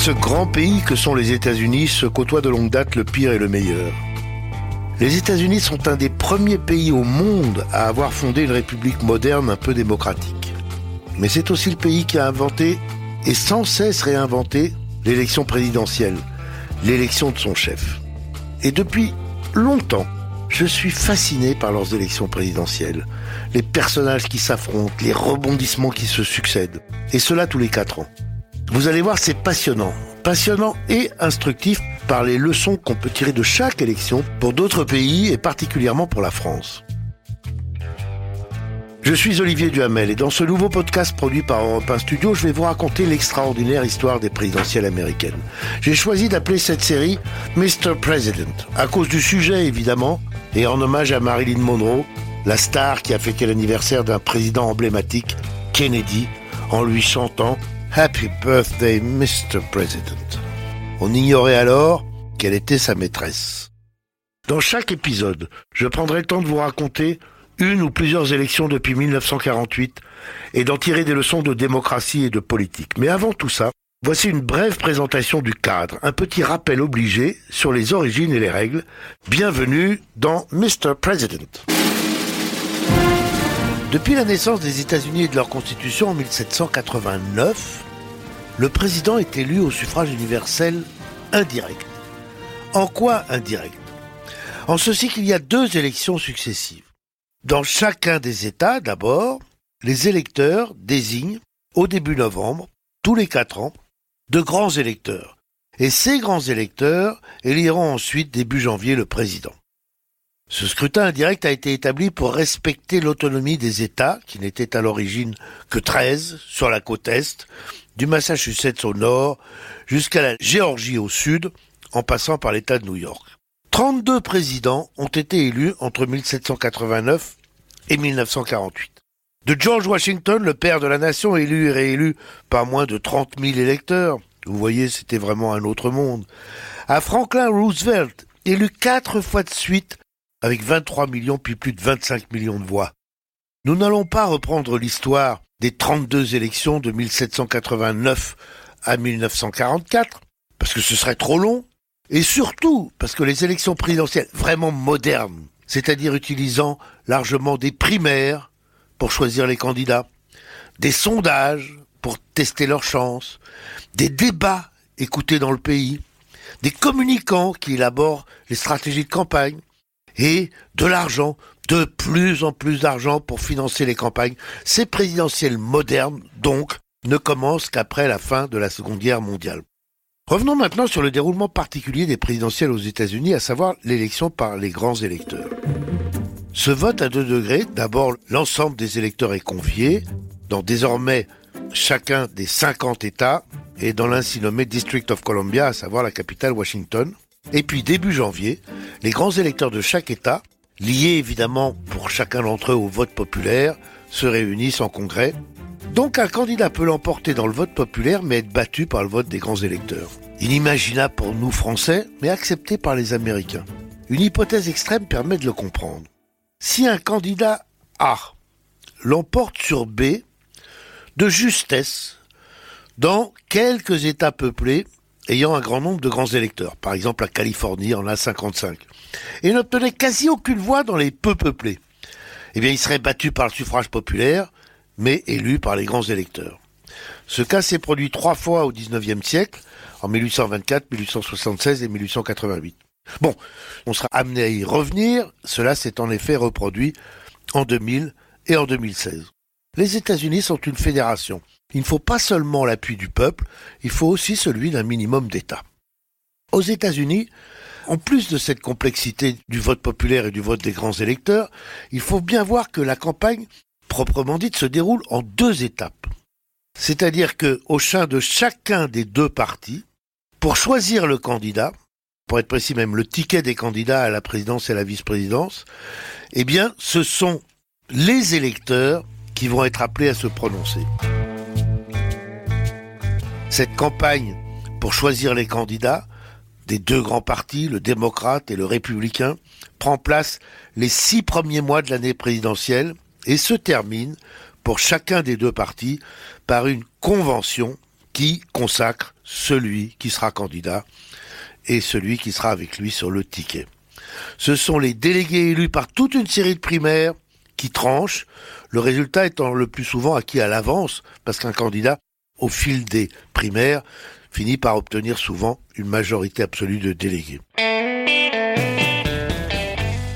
ce grand pays que sont les États-Unis se côtoient de longue date le pire et le meilleur. Les États-Unis sont un des premiers pays au monde à avoir fondé une république moderne un peu démocratique. Mais c'est aussi le pays qui a inventé et sans cesse réinventé l'élection présidentielle, l'élection de son chef. Et depuis longtemps, je suis fasciné par leurs élections présidentielles, les personnages qui s'affrontent, les rebondissements qui se succèdent, et cela tous les quatre ans. Vous allez voir, c'est passionnant. Passionnant et instructif par les leçons qu'on peut tirer de chaque élection pour d'autres pays et particulièrement pour la France. Je suis Olivier Duhamel et dans ce nouveau podcast produit par Europe 1 Studio, je vais vous raconter l'extraordinaire histoire des présidentielles américaines. J'ai choisi d'appeler cette série Mr. President, à cause du sujet évidemment, et en hommage à Marilyn Monroe, la star qui a fêté l'anniversaire d'un président emblématique, Kennedy, en lui chantant Happy Birthday, Mr. President. On ignorait alors quelle était sa maîtresse. Dans chaque épisode, je prendrai le temps de vous raconter une ou plusieurs élections depuis 1948 et d'en tirer des leçons de démocratie et de politique. Mais avant tout ça, voici une brève présentation du cadre, un petit rappel obligé sur les origines et les règles. Bienvenue dans Mr. President. Depuis la naissance des États-Unis et de leur constitution en 1789, le président est élu au suffrage universel indirect. En quoi indirect? En ceci qu'il y a deux élections successives. Dans chacun des États, d'abord, les électeurs désignent, au début novembre, tous les quatre ans, de grands électeurs. Et ces grands électeurs éliront ensuite début janvier le président. Ce scrutin indirect a été établi pour respecter l'autonomie des États, qui n'étaient à l'origine que 13 sur la côte est, du Massachusetts au nord jusqu'à la Géorgie au sud, en passant par l'État de New York. 32 présidents ont été élus entre 1789 et 1948. De George Washington, le père de la nation, élu et réélu par moins de 30 000 électeurs, vous voyez, c'était vraiment un autre monde, à Franklin Roosevelt, élu quatre fois de suite avec 23 millions puis plus de 25 millions de voix. Nous n'allons pas reprendre l'histoire des 32 élections de 1789 à 1944, parce que ce serait trop long, et surtout parce que les élections présidentielles vraiment modernes, c'est-à-dire utilisant largement des primaires pour choisir les candidats, des sondages pour tester leurs chances, des débats écoutés dans le pays, des communicants qui élaborent les stratégies de campagne, et de l'argent, de plus en plus d'argent pour financer les campagnes. Ces présidentielles modernes, donc, ne commencent qu'après la fin de la Seconde Guerre mondiale. Revenons maintenant sur le déroulement particulier des présidentielles aux États-Unis, à savoir l'élection par les grands électeurs. Ce vote à deux degrés, d'abord l'ensemble des électeurs est confié dans désormais chacun des 50 États et dans l'ainsi nommé District of Columbia, à savoir la capitale Washington. Et puis début janvier, les grands électeurs de chaque État, liés évidemment pour chacun d'entre eux au vote populaire, se réunissent en congrès. Donc un candidat peut l'emporter dans le vote populaire mais être battu par le vote des grands électeurs. Inimaginable pour nous Français, mais accepté par les Américains. Une hypothèse extrême permet de le comprendre. Si un candidat A l'emporte sur B de justesse dans quelques États peuplés ayant un grand nombre de grands électeurs. Par exemple, la Californie en a 55. Et n'obtenait quasi aucune voix dans les peu peuplés. Eh bien, il serait battu par le suffrage populaire, mais élu par les grands électeurs. Ce cas s'est produit trois fois au XIXe siècle, en 1824, 1876 et 1888. Bon, on sera amené à y revenir, cela s'est en effet reproduit en 2000 et en 2016. Les États-Unis sont une fédération. Il ne faut pas seulement l'appui du peuple, il faut aussi celui d'un minimum d'État. Aux États-Unis, en plus de cette complexité du vote populaire et du vote des grands électeurs, il faut bien voir que la campagne, proprement dite, se déroule en deux étapes. C'est-à-dire que, au sein de chacun des deux partis, pour choisir le candidat, pour être précis même le ticket des candidats à la présidence et à la vice-présidence, eh bien, ce sont les électeurs qui vont être appelés à se prononcer. Cette campagne pour choisir les candidats des deux grands partis, le démocrate et le républicain, prend place les six premiers mois de l'année présidentielle et se termine pour chacun des deux partis par une convention qui consacre celui qui sera candidat et celui qui sera avec lui sur le ticket. Ce sont les délégués élus par toute une série de primaires qui tranchent, le résultat étant le plus souvent acquis à l'avance, parce qu'un candidat, au fil des primaires, finit par obtenir souvent une majorité absolue de délégués.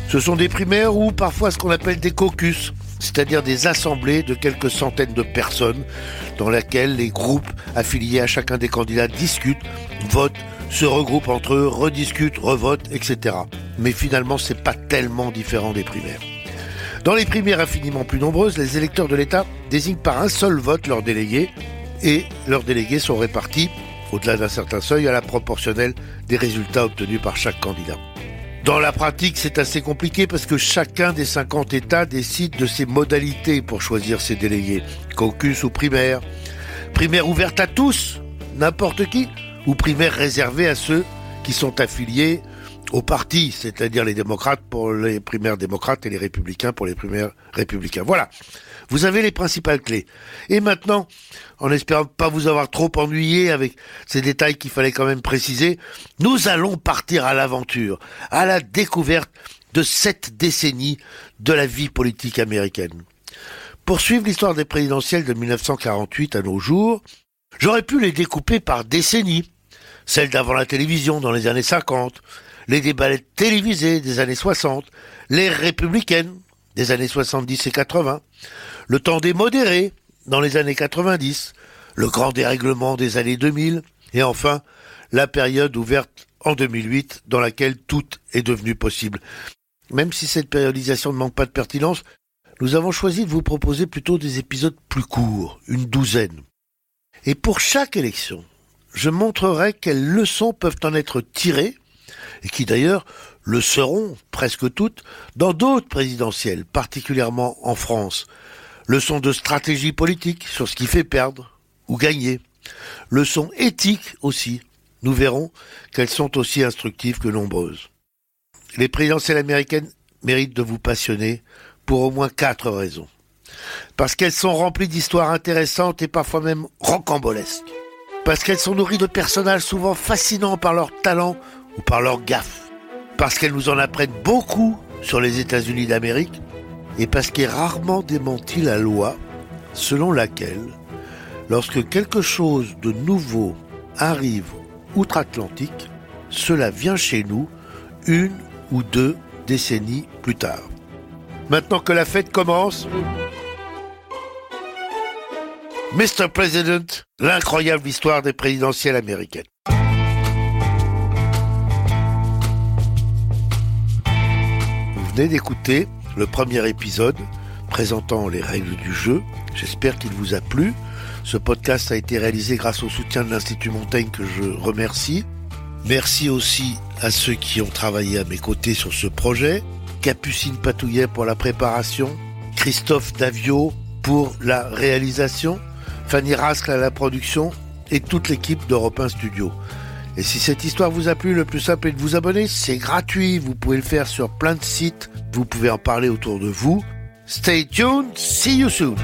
Ce sont des primaires ou parfois ce qu'on appelle des caucus, c'est-à-dire des assemblées de quelques centaines de personnes dans lesquelles les groupes affiliés à chacun des candidats discutent, votent, se regroupent entre eux, rediscutent, revotent, etc. Mais finalement, c'est pas tellement différent des primaires. Dans les primaires infiniment plus nombreuses, les électeurs de l'État désignent par un seul vote leurs délégués et leurs délégués sont répartis, au-delà d'un certain seuil, à la proportionnelle des résultats obtenus par chaque candidat. Dans la pratique, c'est assez compliqué parce que chacun des 50 États décide de ses modalités pour choisir ses délégués. Caucus ou primaire. Primaire ouverte à tous, n'importe qui, ou primaire réservée à ceux qui sont affiliés au parti, c'est-à-dire les démocrates pour les primaires démocrates et les républicains pour les primaires républicains. Voilà. Vous avez les principales clés. Et maintenant, en espérant pas vous avoir trop ennuyé avec ces détails qu'il fallait quand même préciser, nous allons partir à l'aventure, à la découverte de cette décennie de la vie politique américaine. Pour suivre l'histoire des présidentielles de 1948 à nos jours, j'aurais pu les découper par décennies. Celle d'avant la télévision dans les années 50, les débats télévisés des années 60, les républicaines des années 70 et 80, le temps des modérés dans les années 90, le grand dérèglement des années 2000, et enfin la période ouverte en 2008 dans laquelle tout est devenu possible. Même si cette périodisation ne manque pas de pertinence, nous avons choisi de vous proposer plutôt des épisodes plus courts, une douzaine. Et pour chaque élection, je montrerai quelles leçons peuvent en être tirées et qui d'ailleurs le seront presque toutes dans d'autres présidentielles, particulièrement en France. Leçons de stratégie politique sur ce qui fait perdre ou gagner. Leçons éthiques aussi. Nous verrons qu'elles sont aussi instructives que nombreuses. Les présidentielles américaines méritent de vous passionner pour au moins quatre raisons. Parce qu'elles sont remplies d'histoires intéressantes et parfois même rocambolesques. Parce qu'elles sont nourries de personnages souvent fascinants par leur talent ou par leur gaffe, parce qu'elles nous en apprennent beaucoup sur les États-Unis d'Amérique, et parce qu'est rarement démenti la loi selon laquelle, lorsque quelque chose de nouveau arrive outre-Atlantique, cela vient chez nous une ou deux décennies plus tard. Maintenant que la fête commence, Mr. President, l'incroyable histoire des présidentielles américaines. D'écouter le premier épisode présentant les règles du jeu. J'espère qu'il vous a plu. Ce podcast a été réalisé grâce au soutien de l'Institut Montaigne que je remercie. Merci aussi à ceux qui ont travaillé à mes côtés sur ce projet. Capucine Patouillet pour la préparation, Christophe Davio pour la réalisation, Fanny Rascle à la production et toute l'équipe d'Europe 1 Studio. Et si cette histoire vous a plu, le plus simple est de vous abonner. C'est gratuit. Vous pouvez le faire sur plein de sites. Vous pouvez en parler autour de vous. Stay tuned. See you soon.